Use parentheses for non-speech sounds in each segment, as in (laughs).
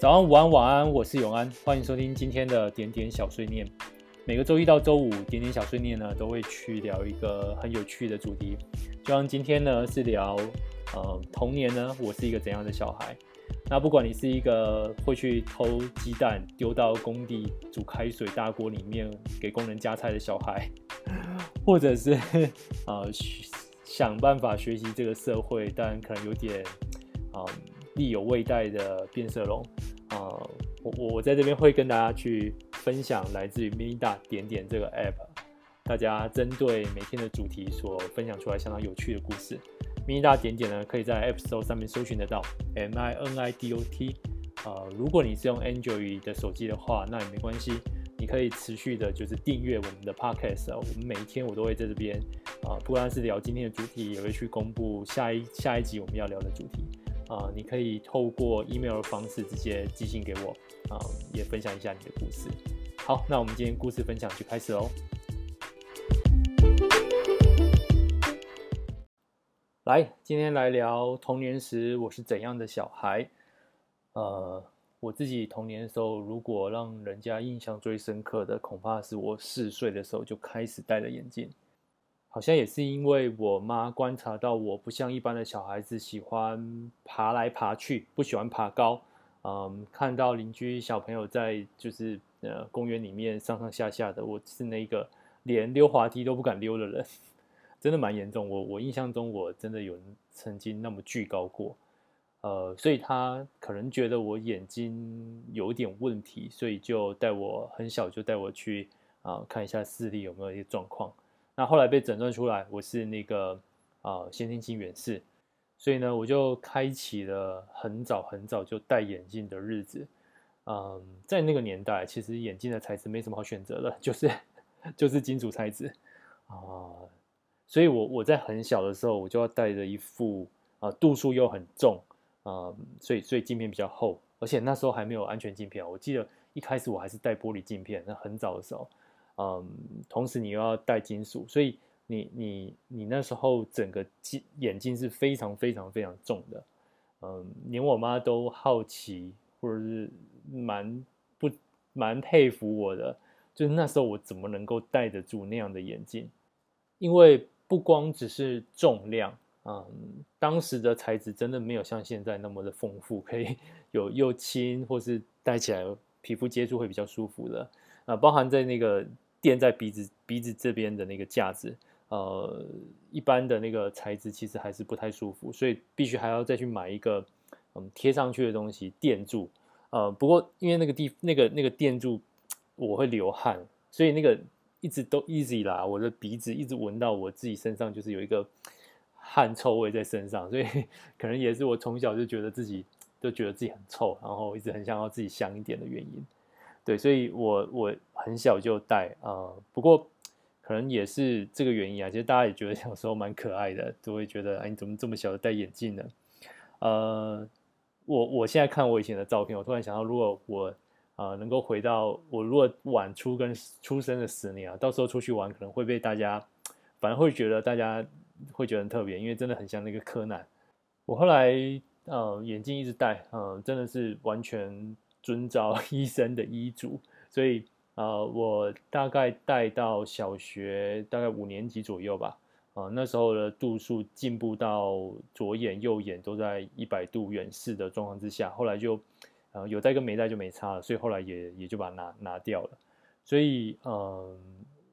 早安、午安、晚安，我是永安，欢迎收听今天的点点小碎念。每个周一到周五，点点小碎念呢，都会去聊一个很有趣的主题。就像今天呢，是聊呃童年呢，我是一个怎样的小孩。那不管你是一个会去偷鸡蛋丢到工地煮开水大锅里面给工人夹菜的小孩，(laughs) 或者是呃想办法学习这个社会，但可能有点啊。呃力有未逮的变色龙、呃，我我在这边会跟大家去分享来自于 Minida 点点这个 app，大家针对每天的主题所分享出来相当有趣的故事。Minida 点点呢，可以在 App Store 上面搜寻得到，M I N I D O T。呃，如果你是用 Android 的手机的话，那也没关系，你可以持续的就是订阅我们的 Podcast，我们每一天我都会在这边啊、呃，不管是聊今天的主题，也会去公布下一下一集我们要聊的主题。啊、你可以透过 email 的方式直接寄信给我，啊、也分享一下你的故事。好，那我们今天故事分享就开始喽。来，今天来聊童年时我是怎样的小孩。呃，我自己童年的时候，如果让人家印象最深刻的，恐怕是我四岁的时候就开始戴了眼镜。好像也是因为我妈观察到我不像一般的小孩子喜欢爬来爬去，不喜欢爬高。嗯，看到邻居小朋友在就是呃公园里面上上下下的，我是那个连溜滑梯都不敢溜的人，真的蛮严重。我我印象中我真的有曾经那么惧高过。呃，所以他可能觉得我眼睛有点问题，所以就带我很小就带我去啊、看一下视力有没有一些状况。那后来被诊断出来，我是那个啊先天性远视，所以呢，我就开启了很早很早就戴眼镜的日子。嗯，在那个年代，其实眼镜的材质没什么好选择的，就是就是金属材质啊。所以我我在很小的时候，我就要戴着一副啊度数又很重啊，所以所以镜片比较厚，而且那时候还没有安全镜片。我记得一开始我还是戴玻璃镜片，那很早的时候。嗯，同时你又要戴金属，所以你你你那时候整个镜眼镜是非常非常非常重的，嗯，连我妈都好奇或者是蛮不蛮佩服我的，就是那时候我怎么能够戴得住那样的眼镜？因为不光只是重量，嗯，当时的材质真的没有像现在那么的丰富，可以 (laughs) 有又轻或是戴起来皮肤接触会比较舒服的，啊，包含在那个。垫在鼻子鼻子这边的那个架子，呃，一般的那个材质其实还是不太舒服，所以必须还要再去买一个嗯贴上去的东西垫住。呃，不过因为那个地那个那个垫住我会流汗，所以那个一直都 easy 啦，我的鼻子一直闻到我自己身上就是有一个汗臭味在身上，所以 (laughs) 可能也是我从小就觉得自己都觉得自己很臭，然后一直很想要自己香一点的原因。对，所以我我很小就戴啊、不过可能也是这个原因啊。其实大家也觉得 (laughs) 小时候蛮可爱的，都会觉得哎，你怎么这么小就戴眼镜呢？呃，我我现在看我以前的照片，我突然想到，如果我啊、能够回到我如果晚出跟出生的十年啊，到时候出去玩可能会被大家，反而会觉得大家会觉得很特别，因为真的很像那个柯南。我后来呃眼镜一直戴，嗯、真的是完全。遵照 (laughs) 医生的医嘱，所以呃，我大概戴到小学大概五年级左右吧。啊、呃，那时候的度数进步到左眼右眼都在一百度远视的状况之下，后来就呃有戴跟没戴就没差了，所以后来也也就把它拿拿掉了。所以嗯、呃，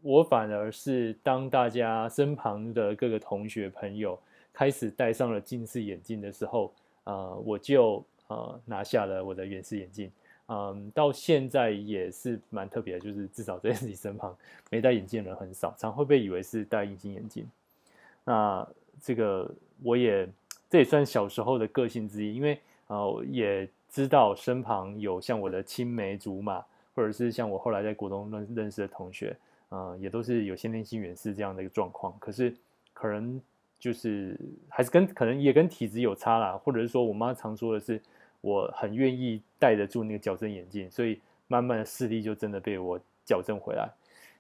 我反而是当大家身旁的各个同学朋友开始戴上了近视眼镜的时候，啊、呃，我就。呃，拿下了我的远视眼镜，嗯，到现在也是蛮特别的，就是至少在自己身旁没戴眼镜的人很少，常会被以为是戴隐形眼镜。那这个我也这也算小时候的个性之一，因为呃也知道身旁有像我的青梅竹马，或者是像我后来在国中认认识的同学，呃，也都是有先天性远视这样的一个状况，可是可能就是还是跟可能也跟体质有差啦，或者是说我妈常说的是。我很愿意戴得住那个矫正眼镜，所以慢慢的视力就真的被我矫正回来。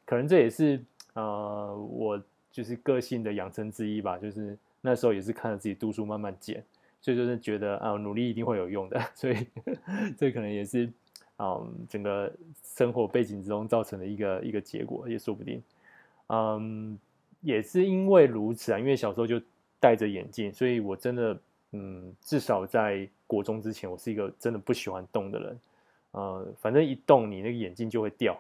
可能这也是呃我就是个性的养成之一吧，就是那时候也是看着自己度数慢慢减，所以就是觉得啊，努力一定会有用的，(laughs) 所以 (laughs) 这可能也是啊整个生活背景之中造成的一个一个结果，也说不定。嗯，也是因为如此啊，因为小时候就戴着眼镜，所以我真的嗯，至少在国中之前，我是一个真的不喜欢动的人。呃，反正一动你那个眼镜就会掉，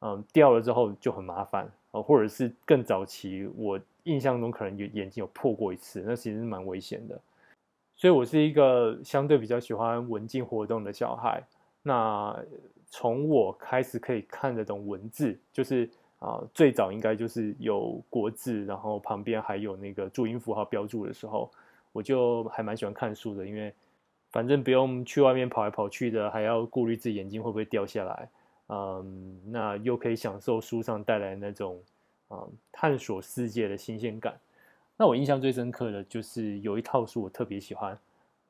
嗯，掉了之后就很麻烦。呃，或者是更早期，我印象中可能有眼镜有破过一次，那其实是蛮危险的。所以我是一个相对比较喜欢文静活动的小孩。那从我开始可以看得懂文字，就是啊，最早应该就是有国字，然后旁边还有那个注音符号标注的时候，我就还蛮喜欢看书的，因为反正不用去外面跑来跑去的，还要顾虑自己眼睛会不会掉下来。嗯，那又可以享受书上带来那种啊探索世界的新鲜感。那我印象最深刻的就是有一套书我特别喜欢。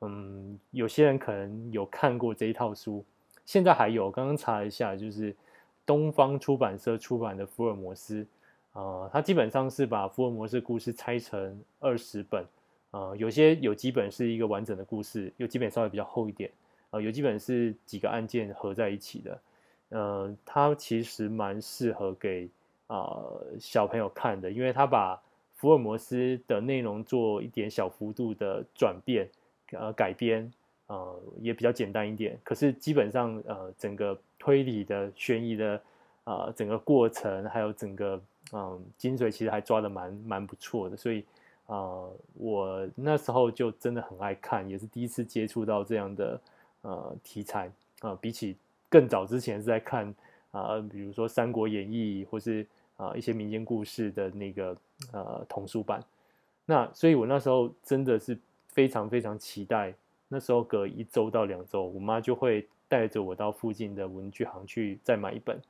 嗯，有些人可能有看过这一套书，现在还有。刚刚查了一下，就是东方出版社出版的《福尔摩斯》啊，它基本上是把福尔摩斯故事拆成二十本啊，有些有几本是一个完整的故事，有几本稍微比较厚一点啊，有几本是几个案件合在一起的。呃，它其实蛮适合给啊、呃、小朋友看的，因为它把福尔摩斯的内容做一点小幅度的转变，呃，改编，呃，也比较简单一点。可是基本上，呃，整个推理的、悬疑的，呃，整个过程还有整个，嗯、精髓其实还抓得蛮蛮不错的。所以，呃，我那时候就真的很爱看，也是第一次接触到这样的呃题材啊、比起。更早之前是在看啊、比如说《三国演义》或是啊、一些民间故事的那个呃童书版。那所以，我那时候真的是非常非常期待。那时候隔一周到两周，我妈就会带着我到附近的文具行去再买一本。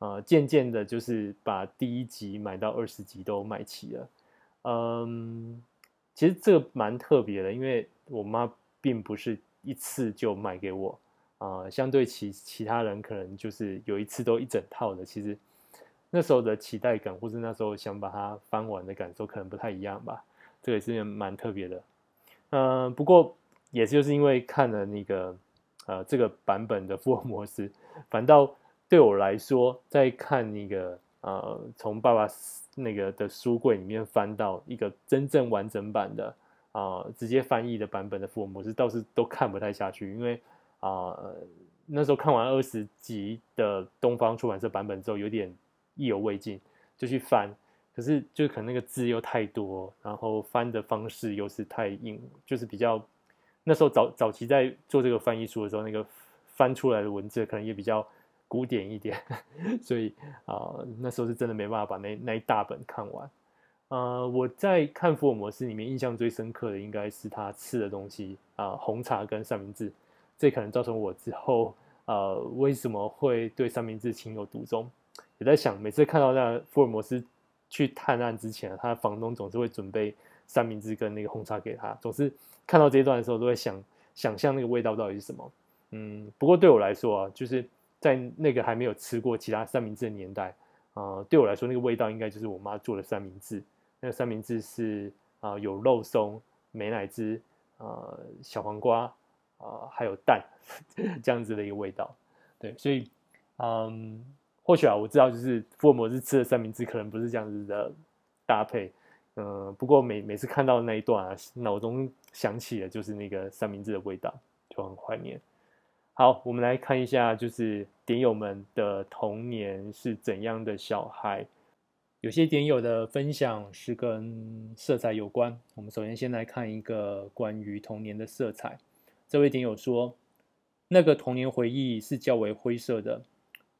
呃，渐渐的，就是把第一集买到二十集都买齐了。嗯，其实这个蛮特别的，因为我妈并不是一次就买给我。啊、相对其其他人可能就是有一次都一整套的，其实那时候的期待感，或是那时候想把它翻完的感受，可能不太一样吧。这个也是蛮特别的。嗯、不过也就是因为看了那个呃这个版本的福尔摩斯，反倒对我来说，在看那个呃从爸爸那个的书柜里面翻到一个真正完整版的啊、直接翻译的版本的福尔摩斯，倒是都看不太下去，因为。啊、那时候看完二十集的东方出版社版本之后，有点意犹未尽，就去翻。可是就可能那个字又太多，然后翻的方式又是太硬，就是比较那时候早早期在做这个翻译书的时候，那个翻出来的文字可能也比较古典一点，(laughs) 所以啊、那时候是真的没办法把那那一大本看完。呃，我在看福尔摩斯里面印象最深刻的应该是他吃的东西啊、红茶跟三明治。这可能造成我之后，呃，为什么会对三明治情有独钟？也在想，每次看到那福尔摩斯去探案之前，他的房东总是会准备三明治跟那个红茶给他。总是看到这一段的时候，都会想想象那个味道到底是什么。嗯，不过对我来说啊，就是在那个还没有吃过其他三明治的年代，啊、呃，对我来说那个味道应该就是我妈做的三明治。那个三明治是啊、有肉松、美乃滋、呃，小黄瓜。啊、呃，还有蛋 (laughs) 这样子的一个味道，对，所以，嗯，或许啊，我知道就是福尔摩斯吃的三明治可能不是这样子的搭配，嗯、呃，不过每每次看到那一段啊，脑中想起的就是那个三明治的味道，就很怀念。好，我们来看一下，就是点友们的童年是怎样的小孩。有些点友的分享是跟色彩有关，我们首先先来看一个关于童年的色彩。这位点友说：“那个童年回忆是较为灰色的。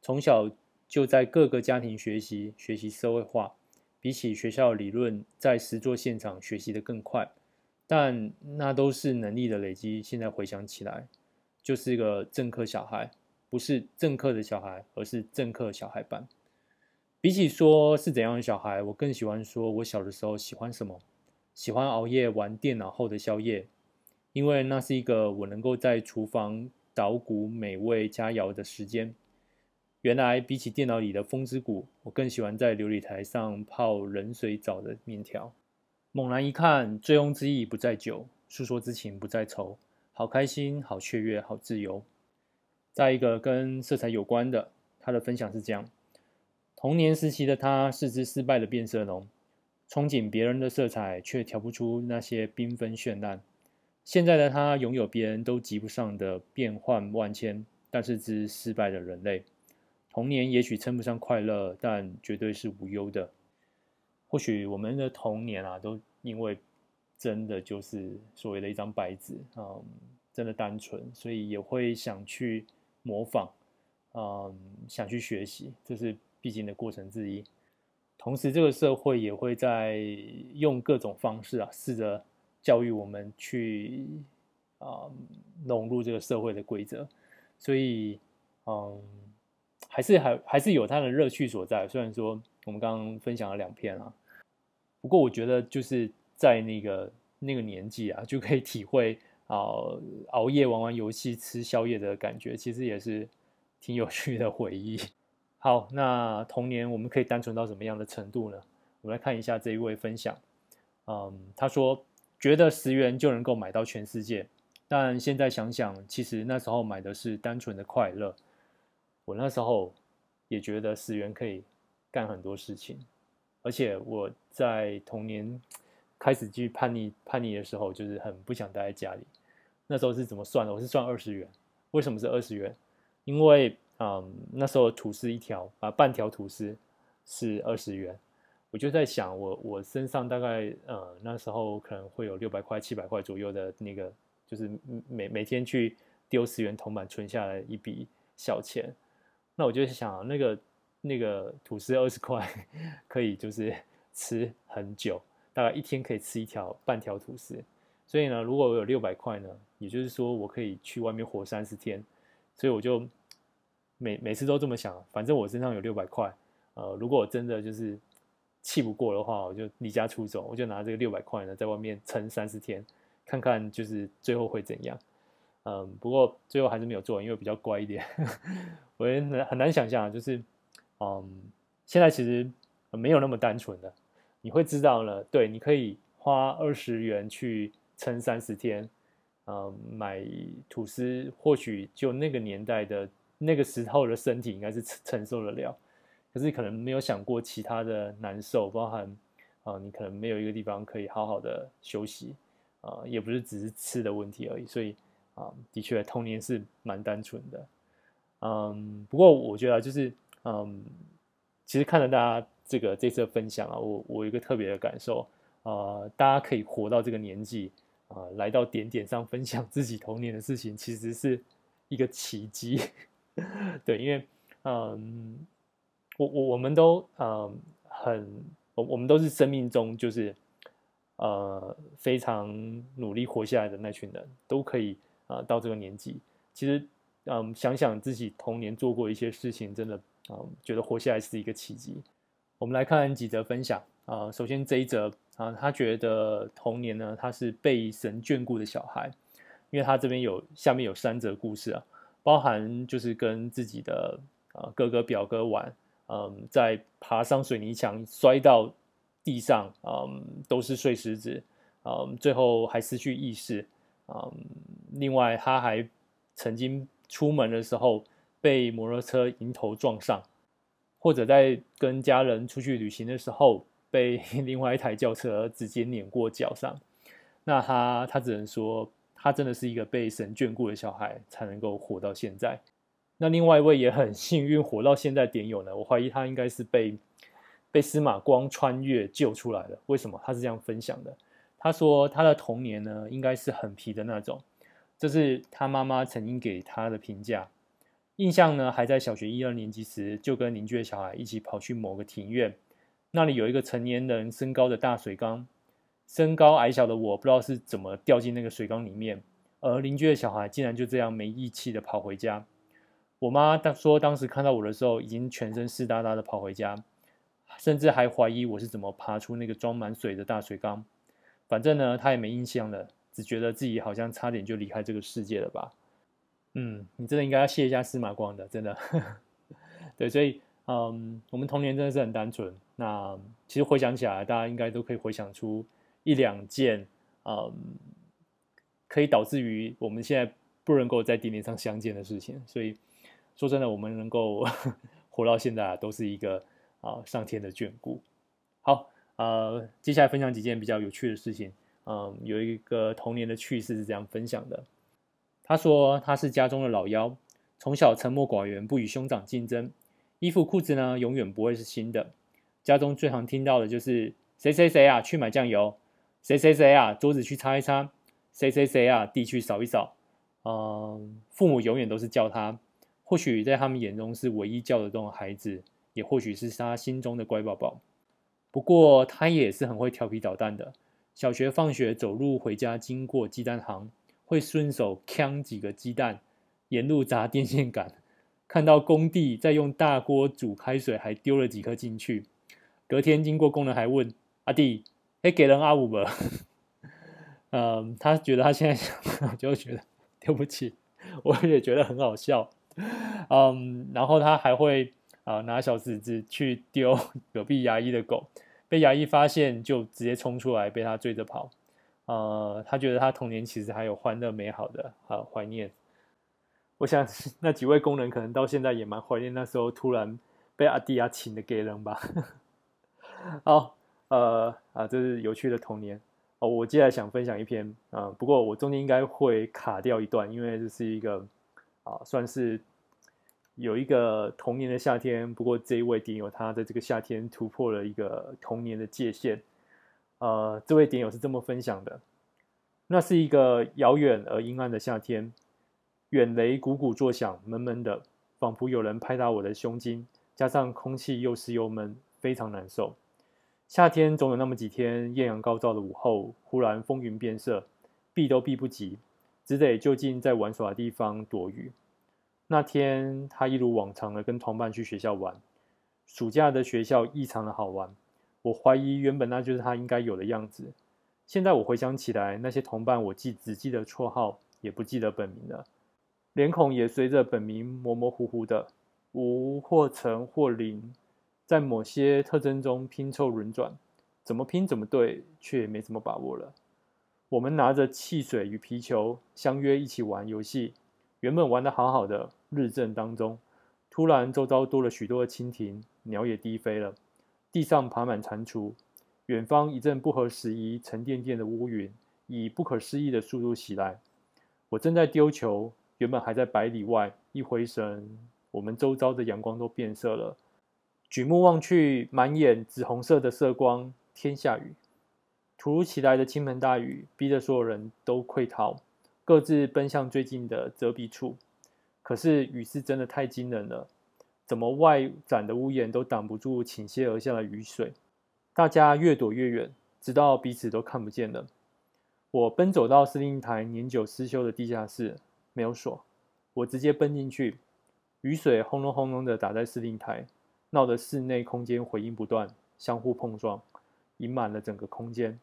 从小就在各个家庭学习，学习社会化，比起学校理论，在实作现场学习的更快。但那都是能力的累积。现在回想起来，就是一个政客小孩，不是政客的小孩，而是政客小孩班。比起说是怎样的小孩，我更喜欢说我小的时候喜欢什么，喜欢熬夜玩电脑后的宵夜。”因为那是一个我能够在厨房捣鼓美味佳肴的时间。原来比起电脑里的风之谷，我更喜欢在流理台上泡冷水澡的面条。猛然一看，醉翁之意不在酒，诉说之情不在愁，好开心，好雀跃，好自由。再一个跟色彩有关的，他的分享是这样：童年时期的他是只失败的变色龙，憧憬别人的色彩，却调不出那些缤纷绚烂。现在的他拥有别人都及不上的变幻万千，但是只失败的人类。童年也许称不上快乐，但绝对是无忧的。或许我们的童年啊，都因为真的就是所谓的一张白纸，嗯，真的单纯，所以也会想去模仿，嗯，想去学习，这是必经的过程之一。同时，这个社会也会在用各种方式啊，试着教育我们去啊，融入这个社会的规则。所以，嗯。还是还还是有它的乐趣所在。虽然说我们刚刚分享了两篇啊，不过我觉得就是在那个那个年纪啊，就可以体会啊熬夜玩玩游戏、吃宵夜的感觉，其实也是挺有趣的回忆。好，那童年我们可以单纯到什么样的程度呢？我们来看一下这一位分享。嗯，他说觉得十元就能够买到全世界，但现在想想，其实那时候买的是单纯的快乐。我那时候也觉得十元可以干很多事情，而且我在童年开始去叛逆叛逆的时候，就是很不想待在家里。那时候是怎么算的？我是算二十元。为什么是二十元？因为嗯，那时候吐司一条啊，半条吐司是二十元。我就在想我，我身上大概呃那时候可能会有六百块、七百块左右的那个，就是每每天去丢十元铜板存下来一笔小钱。那我就想，那个那个吐司二十块，(laughs) 可以就是吃很久，大概一天可以吃一条半条吐司。所以呢，如果我有六百块呢，也就是说我可以去外面活三十天。所以我就每每次都这么想，反正我身上有六百块，呃，如果我真的就是气不过的话，我就离家出走，我就拿这个六百块呢，在外面撑三十天，看看就是最后会怎样。嗯，不过最后还是没有做，因为比较乖一点。(laughs) 我也很难想象，就是，嗯，现在其实没有那么单纯的。你会知道呢，对，你可以花二十元去撑三十天，嗯，买吐司，或许就那个年代的那个时候的身体应该是承受得了。可是可能没有想过其他的难受，包含啊、你可能没有一个地方可以好好的休息，啊、也不是只是吃的问题而已，所以。啊，的确，童年是蛮单纯的，嗯，不过我觉得就是，嗯，其实看了大家这个这次的分享啊，我我有一个特别的感受，啊，大家可以活到这个年纪，啊，来到点点上分享自己童年的事情，其实是一个奇迹，(laughs) 对，因为，嗯，我我我们都，嗯，很，我我们都是生命中就是，呃，非常努力活下来的那群人，都可以。啊，到这个年纪，其实，嗯，想想自己童年做过一些事情，真的，嗯，觉得活下来是一个奇迹。我们来看几则分享啊。首先这一则啊，他觉得童年呢，他是被神眷顾的小孩，因为他这边有下面有三则故事啊，包含就是跟自己的啊哥哥表哥玩，嗯，在爬上水泥墙摔到地上，嗯，都是碎石子，嗯，最后还失去意识。嗯，另外他还曾经出门的时候被摩托车迎头撞上，或者在跟家人出去旅行的时候被 (laughs) 另外一台轿车直接碾过脚上。那他他只能说，他真的是一个被神眷顾的小孩，才能够活到现在。那另外一位也很 (laughs) 幸运活到现在点友呢，我怀疑他应该是被被司马光穿越救出来的。为什么？他是这样分享的。他说他的童年呢，应该是很皮的那种，这是他妈妈曾经给他的评价。印象呢，还在小学一二年级时，就跟邻居的小孩一起跑去某个庭院，那里有一个成年人身高的大水缸，身高矮小的我不知道是怎么掉进那个水缸里面，而邻居的小孩竟然就这样没义气的跑回家。我妈当说当时看到我的时候，已经全身湿哒哒的跑回家，甚至还怀疑我是怎么爬出那个装满水的大水缸。反正呢，他也没印象了，只觉得自己好像差点就离开这个世界了吧。嗯，你真的应该要谢一下司马光的，真的。(laughs) 对，所以嗯，我们童年真的是很单纯。那其实回想起来，大家应该都可以回想出一两件嗯可以导致于我们现在不能够在地面上相见的事情。所以说真的，我们能够 (laughs) 活到现在啊，都是一个啊上天的眷顾。好，呃，接下来分享几件比较有趣的事情。嗯，有一个童年的趣事是这样分享的。他说他是家中的老幺，从小沉默寡言，不与兄长竞争，衣服裤子呢永远不会是新的。家中最常听到的就是谁谁谁啊去买酱油，谁谁谁啊桌子去擦一擦。谁谁谁啊，地去扫一扫。嗯，父母永远都是叫他，或许在他们眼中是唯一叫得动的孩子，也或许是他心中的乖宝宝。不过他也是很会调皮捣蛋的。小学放学走路回家，经过鸡蛋行，会顺手抢几个鸡蛋，沿路砸电线杆。看到工地在用大锅煮开水，还丢了几颗进去。隔天经过工人还问阿弟：“哎，给人阿五吧。”嗯，他觉得他现在想，(laughs) 就觉得对不起，我也觉得很好笑。嗯，然后他还会啊拿小石子去丢 (laughs) 隔壁牙医的狗，被牙医发现就直接冲出来被他追着跑。呃，他觉得他童年其实还有欢乐美好的啊怀念。我想 (laughs) 那几位工人可能到现在也蛮怀念那时候突然被阿迪亚请的给人吧。(laughs) 好，呃啊，这是有趣的童年。哦，我接下来想分享一篇啊、不过我中间应该会卡掉一段，因为这是一个啊，算是有一个童年的夏天。不过这一位点友他在这个夏天突破了一个童年的界限。呃，这位点友是这么分享的：那是一个遥远而阴暗的夏天，远雷鼓鼓作响，闷闷的，仿佛有人拍打我的胸襟，加上空气又湿又闷，非常难受。夏天总有那么几天，艳阳高照的午后，忽然风云变色，避都避不及，只得就近在玩耍的地方躲雨。那天，他一如往常的跟同伴去学校玩。暑假的学校异常的好玩，我怀疑原本那就是他应该有的样子。现在我回想起来，那些同伴我记只记得绰号，也不记得本名了，脸孔也随着本名模模糊糊的，无或陈或零。在某些特征中拼凑轮转，怎么拼怎么对，却没什么把握了。我们拿着汽水与皮球，相约一起玩游戏。原本玩得好好的，日正当中，突然周遭多了许多的蜻蜓，鸟也低飞了，地上爬满蟾蜍。远方一阵不合时宜、沉甸甸的乌云，以不可思议的速度袭来。我正在丢球，原本还在百里外，一回神，我们周遭的阳光都变色了。举目望去，满眼紫红色的色光，天下雨。突如其来的倾盆大雨，逼得所有人都溃逃，各自奔向最近的遮蔽处。可是雨是真的太惊人了，怎么外展的屋檐都挡不住倾泻而下的雨水？大家越躲越远，直到彼此都看不见了。我奔走到司令台年久失修的地下室，没有锁，我直接奔进去，雨水轰隆轰隆的打在司令台。闹得室内空间回音不断，相互碰撞，盈满了整个空间。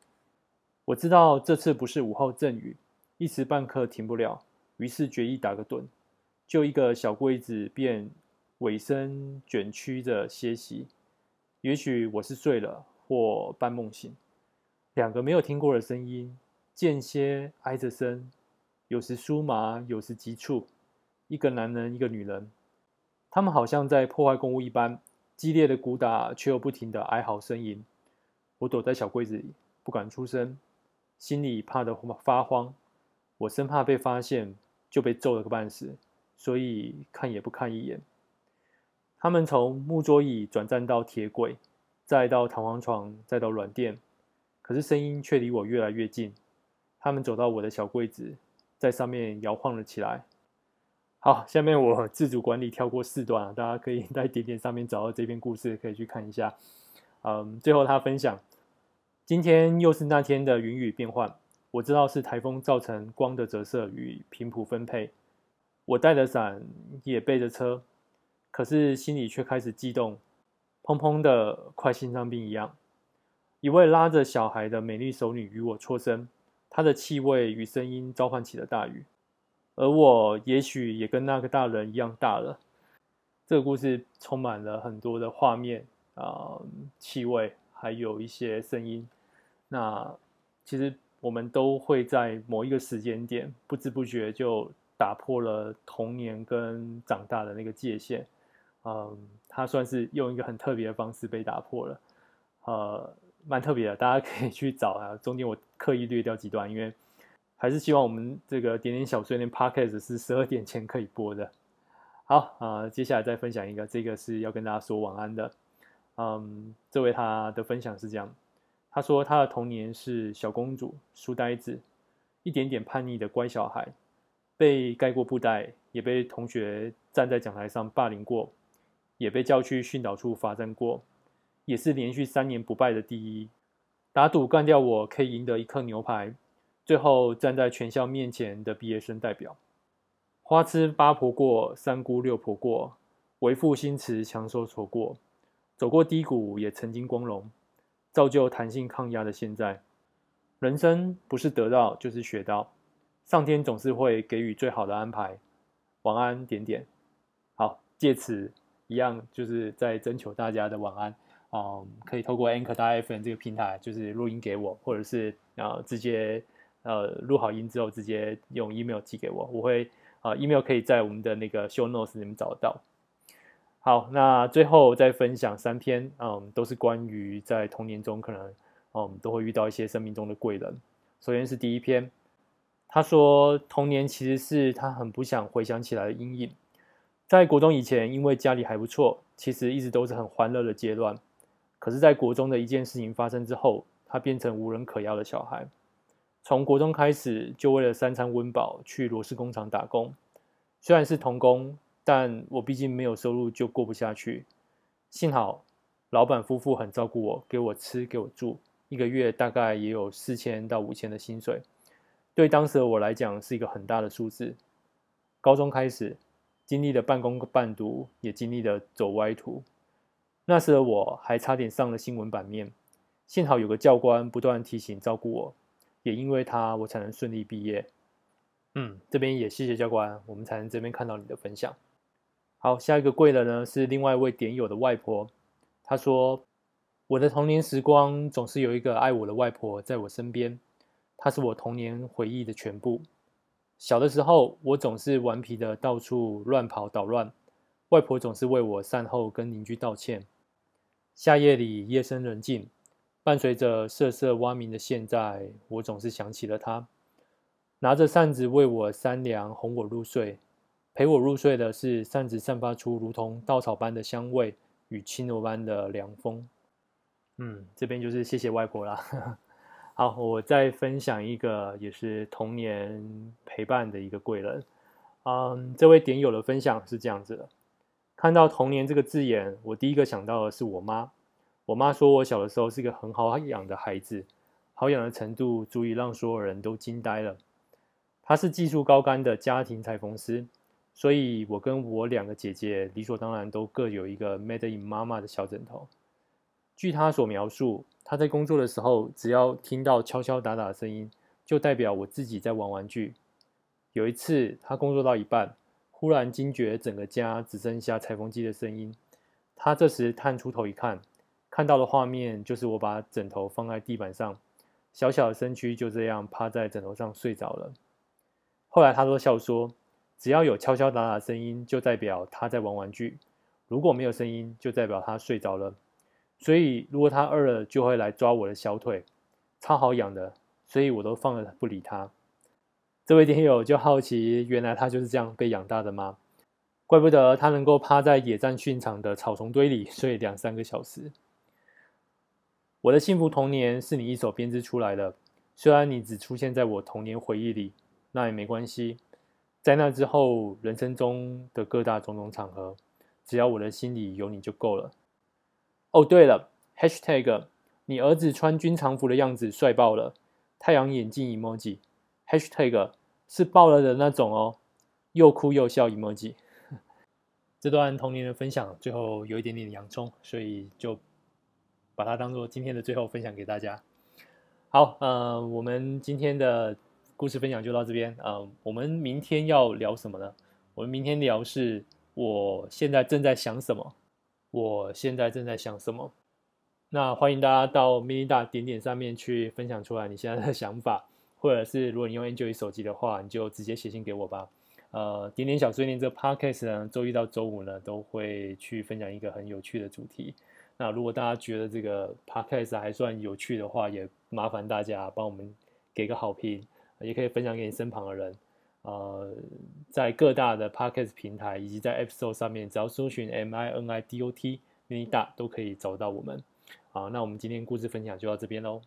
我知道这次不是午后阵雨，一时半刻停不了，于是决意打个盹，就一个小柜子便尾声卷曲着歇息。也许我是睡了，或半梦醒。两个没有听过的声音，间歇挨着声，有时酥麻，有时急促。一个男人，一个女人，他们好像在破坏公物一般。激烈的鼓打，却又不停的哀嚎呻吟。我躲在小柜子里，不敢出声，心里怕得发慌。我生怕被发现，就被揍了个半死，所以看也不看一眼。他们从木桌椅转战到铁轨，再到弹簧床，再到软垫，可是声音却离我越来越近。他们走到我的小柜子，在上面摇晃了起来。好，下面我自主管理跳过四段啊，大家可以 (laughs) 在点点上面找到这篇故事，可以去看一下。嗯，最后他分享，今天又是那天的云雨变幻，我知道是台风造成光的折射与频谱分配。我带着伞，也背着车，可是心里却开始激动，砰砰的，快心脏病一样。一位拉着小孩的美丽熟女与我错身，她的气味与声音召唤起了大雨。而我也许也跟那个大人一样大了。这个故事充满了很多的画面啊、气味，还有一些声音。那其实我们都会在某一个时间点，不知不觉就打破了童年跟长大的那个界限。嗯，它算是用一个很特别的方式被打破了，呃，蛮特别的，大家可以去找啊。中间我刻意略掉几段，因为还是希望我们这个点点小碎念 Podcast 是十二点前可以播的。好啊，接下来再分享一个，这个是要跟大家说晚安的。嗯，这位他的分享是这样。他说他的童年是小公主、书呆子，一点点叛逆的乖小孩，被盖过布袋，也被同学站在讲台上霸凌过，也被叫去训导处罚站过，也是连续三年不败的第一，打赌干掉我可以赢得一客牛排，最后站在全校面前的毕业生代表，花痴八婆过，三姑六婆过，为赋新词强说愁过，走过低谷也曾经光荣。造就弹性抗压的现在，人生不是得到就是学到，上天总是会给予最好的安排。晚安，点点。好，借此一样，就是在征求大家的晚安。嗯，可以透过 Anchor FM 这个平台，就是录音给我，或者是呃直接呃录好音之后直接用 email 寄给我，我会呃 email 可以在我们的那个 show notes 里面找到。好，那最后再分享三篇，嗯，都是关于在童年中可能，嗯，都会遇到一些生命中的贵人。首先是第一篇，他说童年其实是他很不想回想起来的阴影。在国中以前，因为家里还不错，其实一直都是很欢乐的阶段。可是，在国中的一件事情发生之后，他变成无人可要的小孩。从国中开始，就为了三餐温饱去螺丝工厂打工，虽然是童工。但我毕竟没有收入，就过不下去。幸好老板夫妇很照顾我，给我吃，给我住，一个月大概也有四千到五千的薪水。对当时的我来讲，是一个很大的数字。高中开始，经历了半工半读，也经历了走歪途。那时的我还差点上了新闻版面，幸好有个教官不断提醒照顾我，也因为他，我才能顺利毕业。嗯，这边也谢谢教官，我们才能这边看到你的分享。好，下一个贵人呢是另外一位点友的外婆。她说：“我的童年时光总是有一个爱我的外婆在我身边，她是我童年回忆的全部。小的时候，我总是顽皮的到处乱跑捣乱，外婆总是为我善后跟邻居道歉。夏夜里夜深人静，伴随着瑟瑟蛙鸣的现在，我总是想起了她，拿着扇子为我扇凉，哄我入睡。”陪我入睡的是扇子散发出如同稻草般的香味与轻柔般的凉风。嗯，这边就是谢谢外婆啦。好，我再分享一个也是童年陪伴的一个贵人。嗯，这位点友的分享是这样子的：看到童年这个字眼，我第一个想到的是我妈。我妈说我小的时候是一个很好养的孩子，好养的程度足以让所有人都惊呆了。她是技术高竿的家庭裁缝师。所以，我跟我两个姐姐理所当然都各有一个 Made in Mama 的小枕头。据她所描述，他在工作的时候，只要听到敲敲打打的声音，就代表我自己在玩玩具。有一次，他工作到一半，忽然惊觉整个家只剩下裁缝机的声音。他这时探出头一看，看到的画面就是我把枕头放在地板上，小小的身躯就这样趴在枕头上睡着了。后来，他都笑说。只要有敲敲打打的声音，就代表他在玩玩具；如果没有声音，就代表他睡着了。所以，如果他饿了，就会来抓我的小腿，超好养的。所以我都放了不理他。这位点友就好奇，原来他就是这样被养大的吗？怪不得他能够趴在野战训场的草丛堆里睡两三个小时。我的幸福童年是你一手编织出来的，虽然你只出现在我童年回忆里，那也没关系。在那之后，人生中的各大种种场合，只要我的心里有你就够了。哦，对了，#hashtag 你儿子穿军常服的样子帅爆了，太阳眼镜 emoji，#hashtag 是爆了的那种哦，又哭又笑 emoji。(laughs) 这段童年的分享最后有一点点洋葱，所以就把它当做今天的最后分享给大家。好，呃，我们今天的。故事分享就到这边，呃，我们明天要聊什么呢？我们明天聊是我现在正在想什么，我现在正在想什么。那欢迎大家到 mini 大点点上面去分享出来你现在的想法。或者是如果你用 Android 手机的话，你就直接写信给我吧。呃，点点小碎念这个 Podcast 呢，周一到周五呢都会去分享一个很有趣的主题。那如果大家觉得这个 Podcast 还算有趣的话，也麻烦大家帮我们给个好评，也可以分享给你身旁的人。呃，在各大的 Podcast 平台以及在 App Store 上面，只要搜寻 M I N I D O T MINIDOT 都可以找到我们。好，那我们今天故事分享就到这边喽。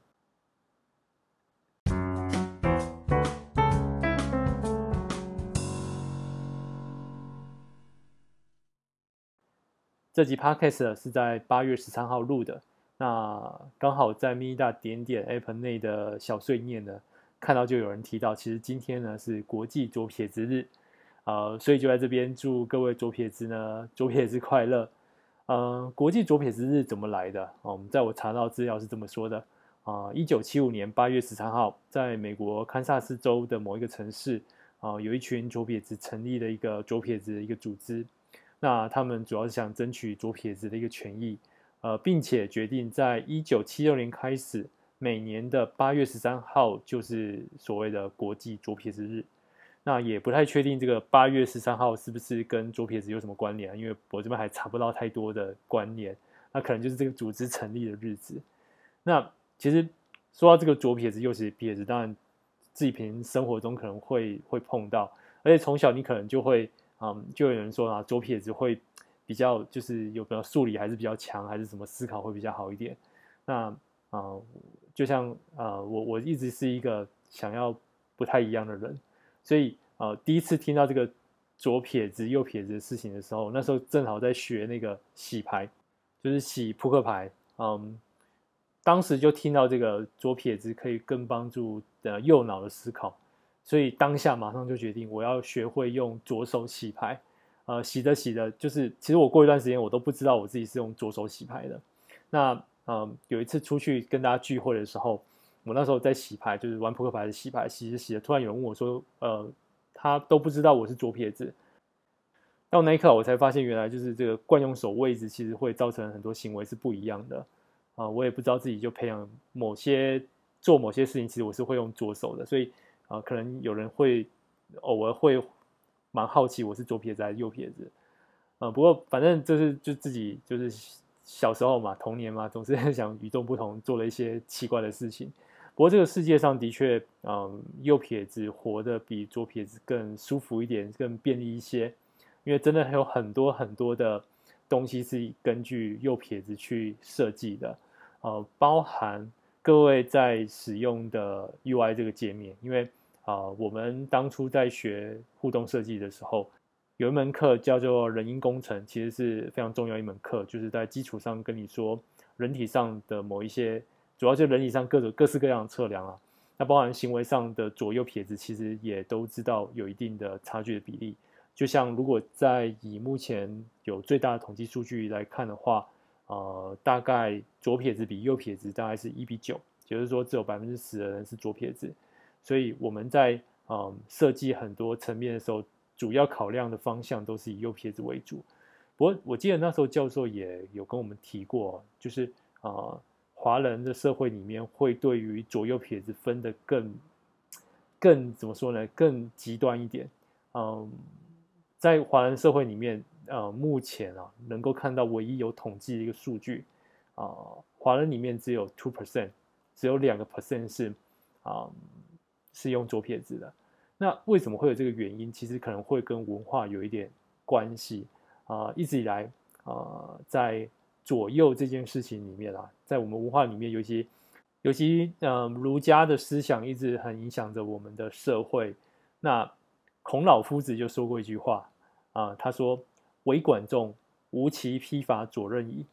这集 Podcast 是在八月十三号录的，那刚好在 MINIDOT 点点 App 内的小碎念呢，看到就有人提到，其实今天呢是国际左撇子日，呃，所以就在这边祝各位左撇子呢左撇子快乐。呃，国际左撇子日怎么来的？我们在我查到资料是这么说的啊，一九七五年八月十三号，在美国堪萨斯州的某一个城市啊，有一群左撇子成立了一个左撇子的一个组织。那他们主要是想争取左撇子的一个权益，呃，并且决定在一九七六年开始，每年的八月十三号就是所谓的国际左撇子日。那也不太确定这个八月十三号是不是跟左撇子有什么关联啊？因为我这边还查不到太多的关联。那可能就是这个组织成立的日子。那其实说到这个左撇子、右撇子，当然自己平时生活中可能会会碰到，而且从小你可能就会，嗯，就有人说啊，左撇子会比较就是有比较数理还是比较强，还是什么思考会比较好一点。那啊、就像啊、呃，我我一直是一个想要不太一样的人。所以，呃，第一次听到这个左撇子、右撇子的事情的时候，那时候正好在学那个洗牌，就是洗扑克牌。嗯，当时就听到这个左撇子可以更帮助的右脑的思考，所以当下马上就决定我要学会用左手洗牌。呃，洗着洗着，就是其实我过一段时间我都不知道我自己是用左手洗牌的。那，嗯，有一次出去跟大家聚会的时候。我那时候在洗牌，就是玩扑克牌的洗牌，洗着洗着，突然有人问我说：“呃，他都不知道我是左撇子。”到那一刻，我才发现原来就是这个惯用手位置，其实会造成很多行为是不一样的。啊、我也不知道自己就培养某些做某些事情，其实我是会用左手的，所以啊、可能有人会偶尔会蛮好奇我是左撇子还是右撇子。啊、不过反正就是就自己就是小时候嘛，童年嘛，总是很 (laughs) 想与众不同，做了一些奇怪的事情。不过这个世界上的确，嗯，右撇子活得比左撇子更舒服一点，更便利一些。因为真的还有很多很多的东西是根据右撇子去设计的，呃，包含各位在使用的 UI 这个界面。因为啊、呃，我们当初在学互动设计的时候，有一门课叫做人因工程，其实是非常重要一门课，就是在基础上跟你说人体上的某一些。主要就人体上各种各式各样的测量啊，那包含行为上的左右撇子，其实也都知道有一定的差距的比例。就像如果在以目前有最大的统计数据来看的话，呃，大概左撇子比右撇子大概是一比九，也就是说只有百分之十的人是左撇子。所以我们在嗯设计很多层面的时候，主要考量的方向都是以右撇子为主。不过我记得那时候教授也有跟我们提过，就是啊。呃华人的社会里面会对于左右撇子分得更、更怎么说呢？更极端一点。嗯，在华人社会里面，呃，目前啊，能够看到唯一有统计的一个数据啊，华人里面只有 two percent，只有两个 percent 是啊是用左撇子的。那为什么会有这个原因？其实可能会跟文化有一点关系啊。一直以来啊，在左右这件事情里面啊，在我们文化里面，尤其尤其嗯，儒家的思想一直很影响着我们的社会。那孔老夫子就说过一句话啊，他说：“唯管仲，无其披发左任矣。”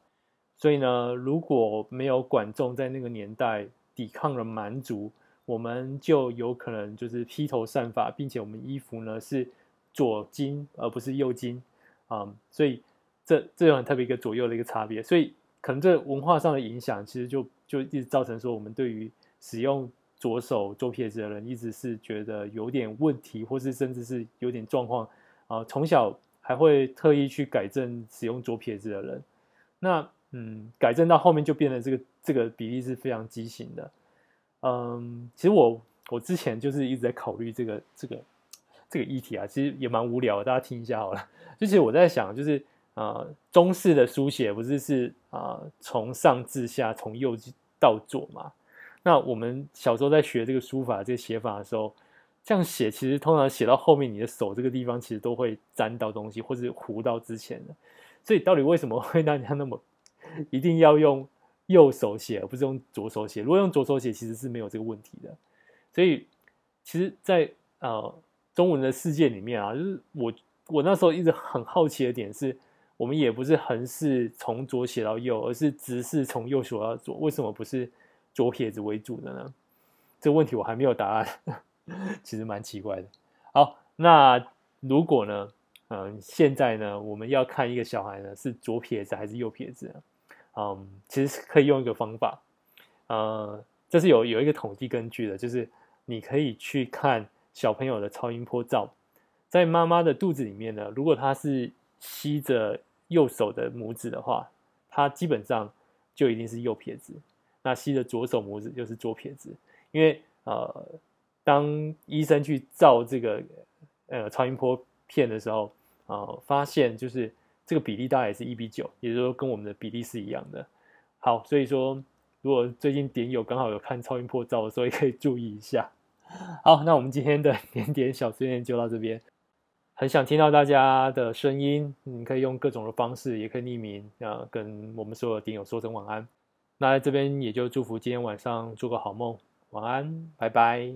所以呢，如果没有管仲在那个年代抵抗了蛮族，我们就有可能就是披头散发，并且我们衣服呢是左襟而不是右襟啊，所以。这这有很特别一个左右的一个差别，所以可能这文化上的影响，其实就就一直造成说，我们对于使用左手左撇子的人，一直是觉得有点问题，或是甚至是有点状况啊。从小还会特意去改正使用左撇子的人，那嗯，改正到后面就变得这个这个比例是非常畸形的。嗯，其实我我之前就是一直在考虑这个这个这个议题啊，其实也蛮无聊的，大家听一下好了。(laughs) 就其实我在想，就是呃，中式的书写不是是啊，从上至下，从右到左嘛？那我们小时候在学这个书法、这个写法的时候，这样写其实通常写到后面，你的手这个地方其实都会沾到东西，或是糊到之前的。所以到底为什么会大家那么 (laughs) 一定要用右手写，而不是用左手写？如果用左手写，其实是没有这个问题的。所以其实在，在呃中文的世界里面啊，就是我我那时候一直很好奇的点是，我们也不是横式从左写到右，而是直式从右写到左，为什么不是左撇子为主的呢？这个问题我还没有答案，(laughs) 其实蛮奇怪的。好，那如果呢？嗯，现在呢，我们要看一个小孩呢是左撇子还是右撇子？嗯，其实是可以用一个方法，呃，这是有有一个统计根据的，就是你可以去看小朋友的超音波照，在妈妈的肚子里面呢，如果他是吸着右手的拇指的话，他基本上就一定是右撇子；那吸着左手拇指就是左撇子。因为呃，当医生去照这个呃超音波片的时候，呃，发现就是这个比例大概也是一比九，也就是说跟我们的比例是一样的。好，所以说如果最近点友刚好有看超音波照的时候，也可以注意一下。好，那我们今天的点点小碎念就到这边。很想听到大家的声音，你可以用各种的方式，也可以匿名啊，跟我们所有点友说声晚安。那在这边也就祝福今天晚上做个好梦，晚安，拜拜。